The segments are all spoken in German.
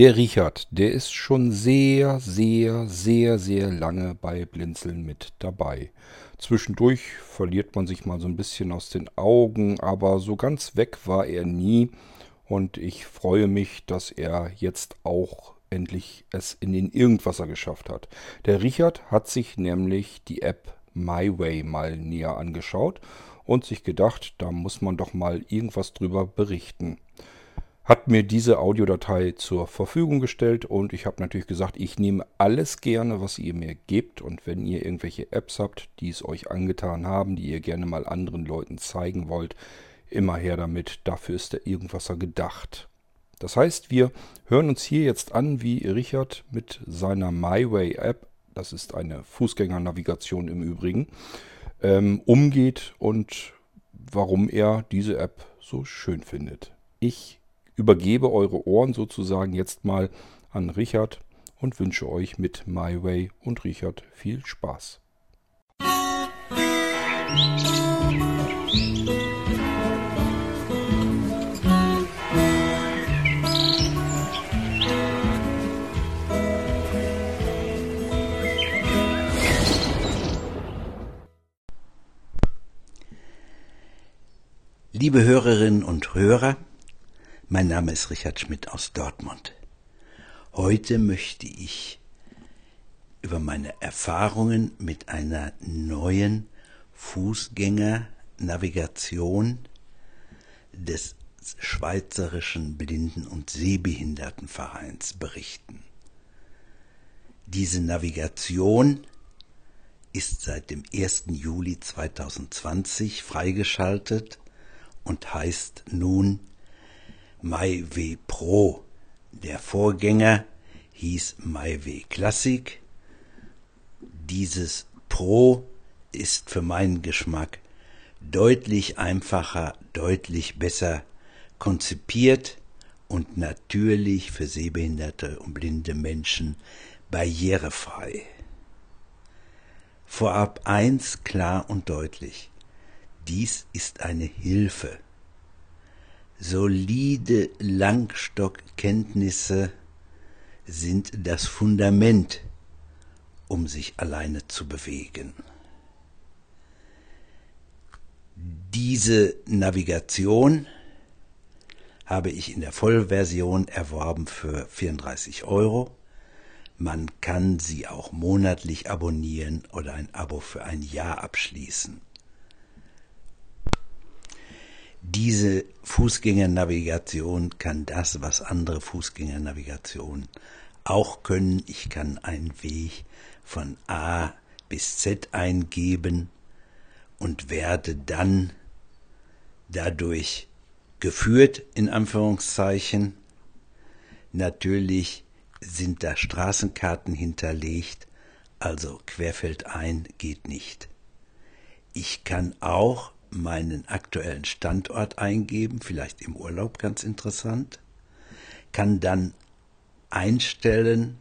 Der Richard, der ist schon sehr, sehr, sehr, sehr lange bei Blinzeln mit dabei. Zwischendurch verliert man sich mal so ein bisschen aus den Augen, aber so ganz weg war er nie. Und ich freue mich, dass er jetzt auch endlich es in den Irgendwasser geschafft hat. Der Richard hat sich nämlich die App MyWay mal näher angeschaut und sich gedacht, da muss man doch mal irgendwas drüber berichten hat mir diese Audiodatei zur Verfügung gestellt und ich habe natürlich gesagt, ich nehme alles gerne, was ihr mir gebt und wenn ihr irgendwelche Apps habt, die es euch angetan haben, die ihr gerne mal anderen Leuten zeigen wollt, immer her damit, dafür ist der Irgendwasser gedacht. Das heißt, wir hören uns hier jetzt an, wie Richard mit seiner MyWay App, das ist eine Fußgängernavigation im Übrigen, ähm, umgeht und warum er diese App so schön findet. Ich übergebe eure Ohren sozusagen jetzt mal an Richard und wünsche euch mit My Way und Richard viel Spaß. Liebe Hörerinnen und Hörer, mein Name ist Richard Schmidt aus Dortmund. Heute möchte ich über meine Erfahrungen mit einer neuen Fußgängernavigation des Schweizerischen Blinden- und Sehbehindertenvereins berichten. Diese Navigation ist seit dem 1. Juli 2020 freigeschaltet und heißt nun MyW Pro. Der Vorgänger hieß MyW Classic. Dieses Pro ist für meinen Geschmack deutlich einfacher, deutlich besser konzipiert und natürlich für sehbehinderte und blinde Menschen barrierefrei. Vorab eins klar und deutlich. Dies ist eine Hilfe Solide Langstockkenntnisse sind das Fundament, um sich alleine zu bewegen. Diese Navigation habe ich in der Vollversion erworben für 34 Euro. Man kann sie auch monatlich abonnieren oder ein Abo für ein Jahr abschließen. Diese Fußgängernavigation kann das, was andere Fußgängernavigationen auch können. Ich kann einen Weg von A bis Z eingeben und werde dann dadurch geführt, in Anführungszeichen. Natürlich sind da Straßenkarten hinterlegt, also querfeldein geht nicht. Ich kann auch meinen aktuellen Standort eingeben, vielleicht im Urlaub ganz interessant, kann dann einstellen,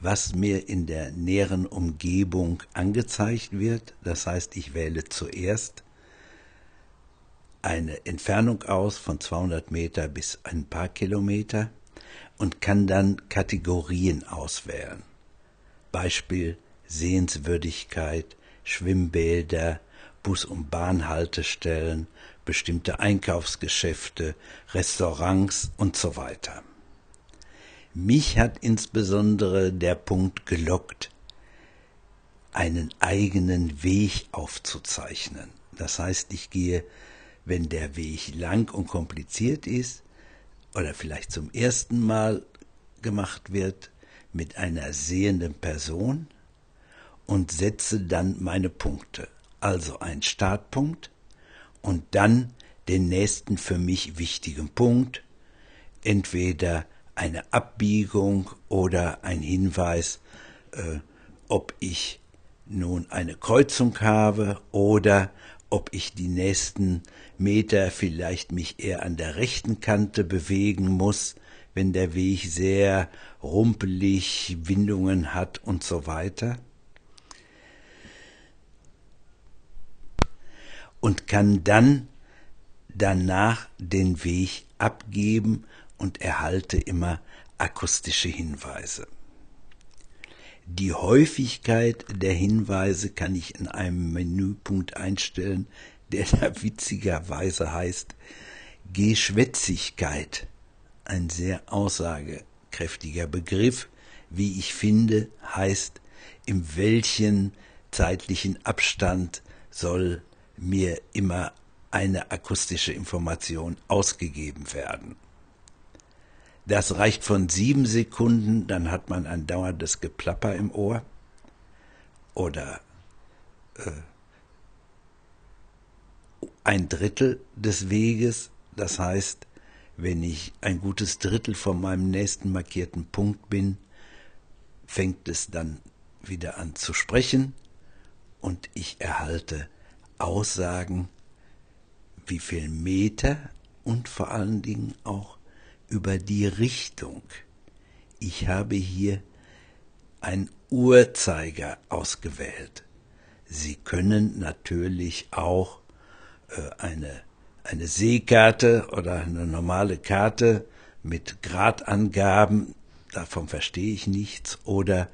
was mir in der näheren Umgebung angezeigt wird. Das heißt, ich wähle zuerst eine Entfernung aus von 200 Meter bis ein paar Kilometer und kann dann Kategorien auswählen. Beispiel Sehenswürdigkeit, Schwimmbäder, Bus- und Bahnhaltestellen, bestimmte Einkaufsgeschäfte, Restaurants und so weiter. Mich hat insbesondere der Punkt gelockt, einen eigenen Weg aufzuzeichnen. Das heißt, ich gehe, wenn der Weg lang und kompliziert ist oder vielleicht zum ersten Mal gemacht wird, mit einer sehenden Person und setze dann meine Punkte also ein Startpunkt und dann den nächsten für mich wichtigen Punkt, entweder eine Abbiegung oder ein Hinweis, äh, ob ich nun eine Kreuzung habe oder ob ich die nächsten Meter vielleicht mich eher an der rechten Kante bewegen muss, wenn der Weg sehr rumpelig Windungen hat und so weiter. Und kann dann danach den Weg abgeben und erhalte immer akustische Hinweise. Die Häufigkeit der Hinweise kann ich in einem Menüpunkt einstellen, der da witzigerweise heißt Geschwätzigkeit. Ein sehr aussagekräftiger Begriff, wie ich finde, heißt, in welchen zeitlichen Abstand soll mir immer eine akustische Information ausgegeben werden. Das reicht von sieben Sekunden, dann hat man ein dauerndes Geplapper im Ohr oder äh, ein Drittel des Weges, das heißt, wenn ich ein gutes Drittel von meinem nächsten markierten Punkt bin, fängt es dann wieder an zu sprechen und ich erhalte Aussagen, wie viel Meter und vor allen Dingen auch über die Richtung. Ich habe hier einen Uhrzeiger ausgewählt. Sie können natürlich auch äh, eine, eine Seekarte oder eine normale Karte mit Gradangaben, davon verstehe ich nichts, oder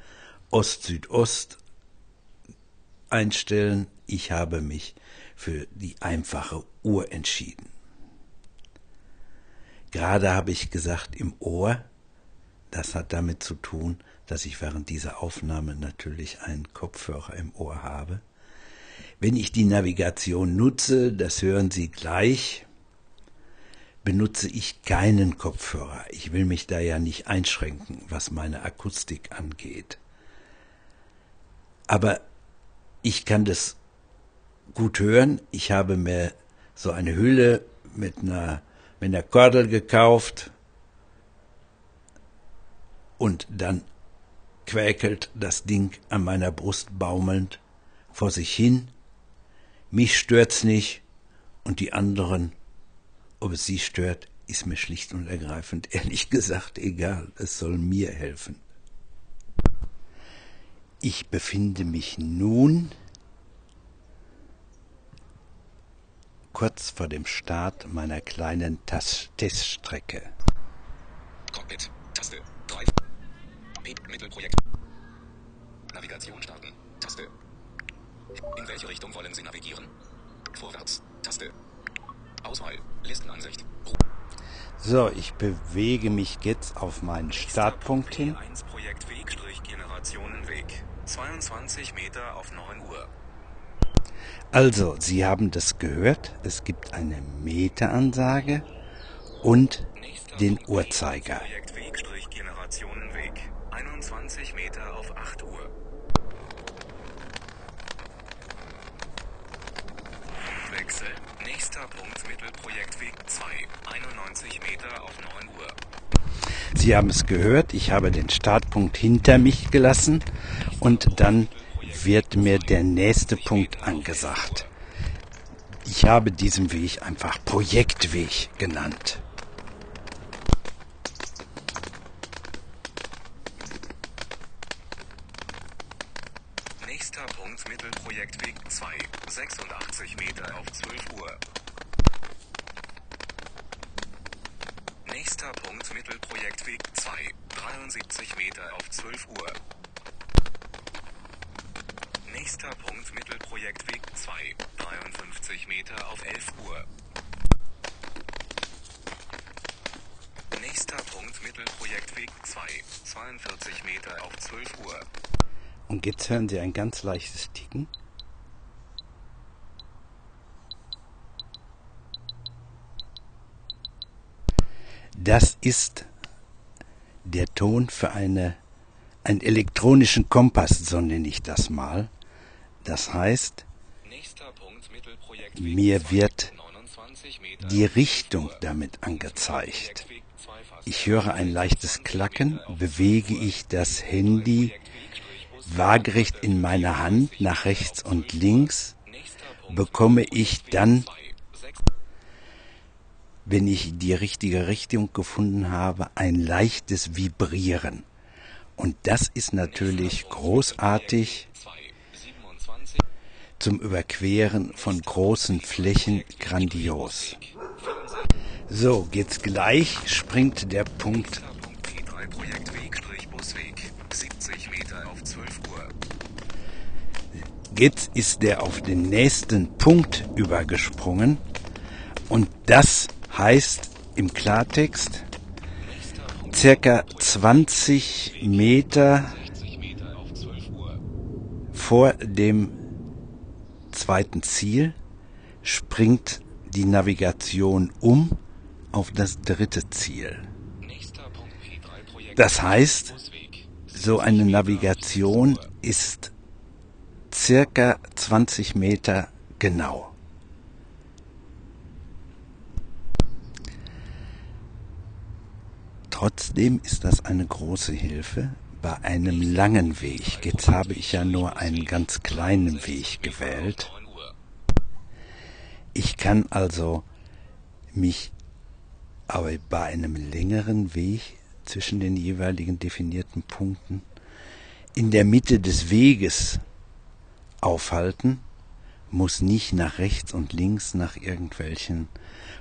Ost-Südost einstellen. Ich habe mich für die einfache Uhr entschieden. Gerade habe ich gesagt im Ohr. Das hat damit zu tun, dass ich während dieser Aufnahme natürlich einen Kopfhörer im Ohr habe. Wenn ich die Navigation nutze, das hören Sie gleich, benutze ich keinen Kopfhörer. Ich will mich da ja nicht einschränken, was meine Akustik angeht. Aber ich kann das gut hören. Ich habe mir so eine Hülle mit einer, mit einer Kordel gekauft und dann quäkelt das Ding an meiner Brust baumelnd vor sich hin. Mich stört's nicht und die anderen, ob es sie stört, ist mir schlicht und ergreifend ehrlich gesagt egal. Es soll mir helfen. Ich befinde mich nun kurz vor dem Start meiner kleinen Tas Teststrecke. Cockpit, Taste, 3. Mittelprojekt. Navigation starten, Taste. In welche Richtung wollen Sie navigieren? Vorwärts, Taste. Auswahl, Listenansicht. So, ich bewege mich jetzt auf meinen Startpunkt hin. 1 Projekt Weg, 22 Meter auf 9 Uhr. Also, Sie haben das gehört. Es gibt eine Meteransage und den Uhrzeiger. Generationenweg, 21 Meter auf 8 Uhr. Wechsel. Nächster Punkt Mittelprojektweg 2, 91 Meter auf 9 Uhr. Sie haben es gehört, ich habe den Startpunkt hinter mich gelassen und dann wird mir der nächste Punkt angesagt. Ich habe diesen Weg einfach Projektweg genannt. Nächster Punkt Mittelprojektweg 2, 86 Meter auf 12 Uhr. Nächster Punkt Mittelprojektweg 2, 73 Meter auf 12 Uhr. Nächster Punkt Mittelprojektweg 2, 53 Meter auf 11 Uhr. Nächster Punkt Mittelprojektweg 2, 42 Meter auf 12 Uhr. Und jetzt hören Sie ein ganz leichtes Ticken. Das ist der Ton für eine, einen elektronischen Kompass, so nenne ich das mal. Das heißt, mir wird die Richtung damit angezeigt. Ich höre ein leichtes Klacken, bewege ich das Handy waagerecht in meiner Hand nach rechts und links, bekomme ich dann, wenn ich die richtige Richtung gefunden habe, ein leichtes Vibrieren. Und das ist natürlich großartig zum Überqueren von großen Flächen grandios. So, geht's gleich, springt der Punkt Projekt Weg-Busweg, 70 Meter auf 12 Uhr. Jetzt ist der auf den nächsten Punkt übergesprungen und das heißt im Klartext circa 20 Meter vor dem zweiten Ziel springt die Navigation um auf das dritte Ziel. Das heißt, so eine Navigation ist circa 20 Meter genau. Trotzdem ist das eine große Hilfe bei einem langen Weg. Jetzt habe ich ja nur einen ganz kleinen Weg gewählt. Ich kann also mich aber bei einem längeren Weg zwischen den jeweiligen definierten Punkten in der Mitte des Weges aufhalten, muss nicht nach rechts und links nach irgendwelchen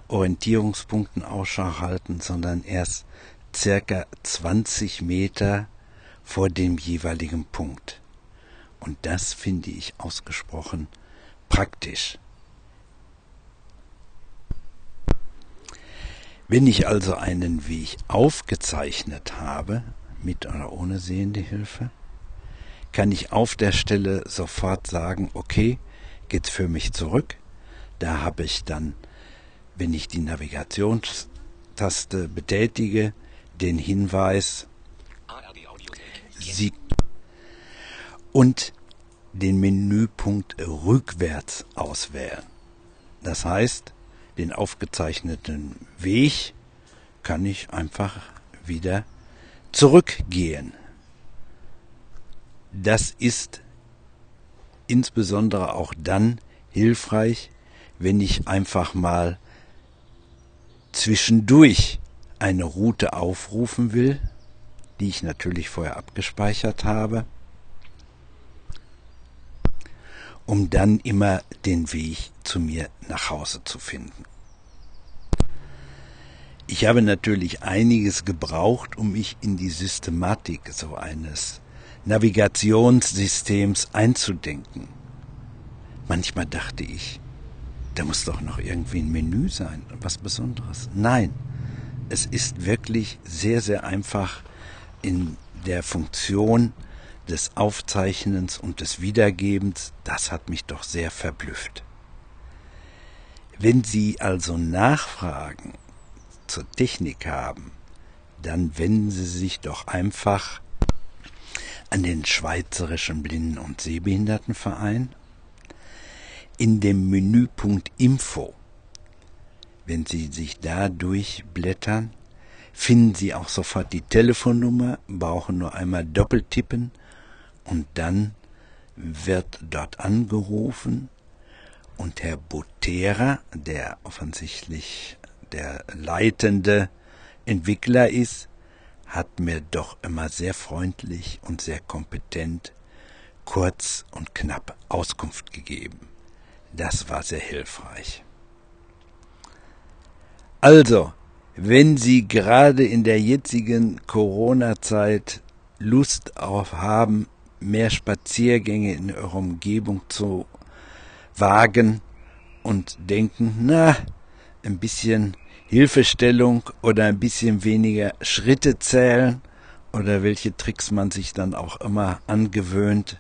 Orientierungspunkten Ausschau halten, sondern erst circa 20 Meter vor dem jeweiligen Punkt. Und das finde ich ausgesprochen praktisch. Wenn ich also einen Weg aufgezeichnet habe, mit oder ohne Sehendehilfe, kann ich auf der Stelle sofort sagen, okay, geht's für mich zurück. Da habe ich dann, wenn ich die Navigationstaste betätige, den Hinweis, Sie und den Menüpunkt rückwärts auswählen. Das heißt, den aufgezeichneten Weg kann ich einfach wieder zurückgehen. Das ist insbesondere auch dann hilfreich, wenn ich einfach mal zwischendurch eine Route aufrufen will, die ich natürlich vorher abgespeichert habe, um dann immer den Weg zu mir nach Hause zu finden. Ich habe natürlich einiges gebraucht, um mich in die Systematik so eines Navigationssystems einzudenken. Manchmal dachte ich, da muss doch noch irgendwie ein Menü sein, was Besonderes. Nein, es ist wirklich sehr, sehr einfach in der Funktion des Aufzeichnens und des Wiedergebens. Das hat mich doch sehr verblüfft. Wenn Sie also Nachfragen zur Technik haben, dann wenden Sie sich doch einfach an den Schweizerischen Blinden- und Sehbehindertenverein in dem Menüpunkt Info. Wenn Sie sich da durchblättern, finden Sie auch sofort die Telefonnummer, brauchen nur einmal doppeltippen und dann wird dort angerufen und Herr Botera, der offensichtlich der leitende Entwickler ist, hat mir doch immer sehr freundlich und sehr kompetent, kurz und knapp Auskunft gegeben. Das war sehr hilfreich. Also, wenn Sie gerade in der jetzigen Corona-Zeit Lust auf haben, mehr Spaziergänge in eurer Umgebung zu wagen und denken, na, ein bisschen Hilfestellung oder ein bisschen weniger Schritte zählen oder welche Tricks man sich dann auch immer angewöhnt,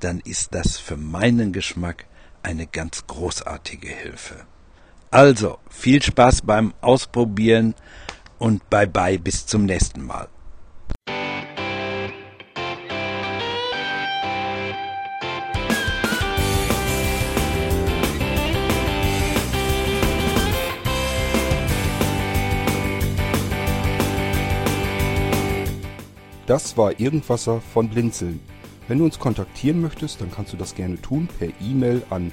dann ist das für meinen Geschmack eine ganz großartige Hilfe. Also, viel Spaß beim Ausprobieren und bye bye bis zum nächsten Mal. Das war Irgendwasser von Blinzeln. Wenn du uns kontaktieren möchtest, dann kannst du das gerne tun per E-Mail an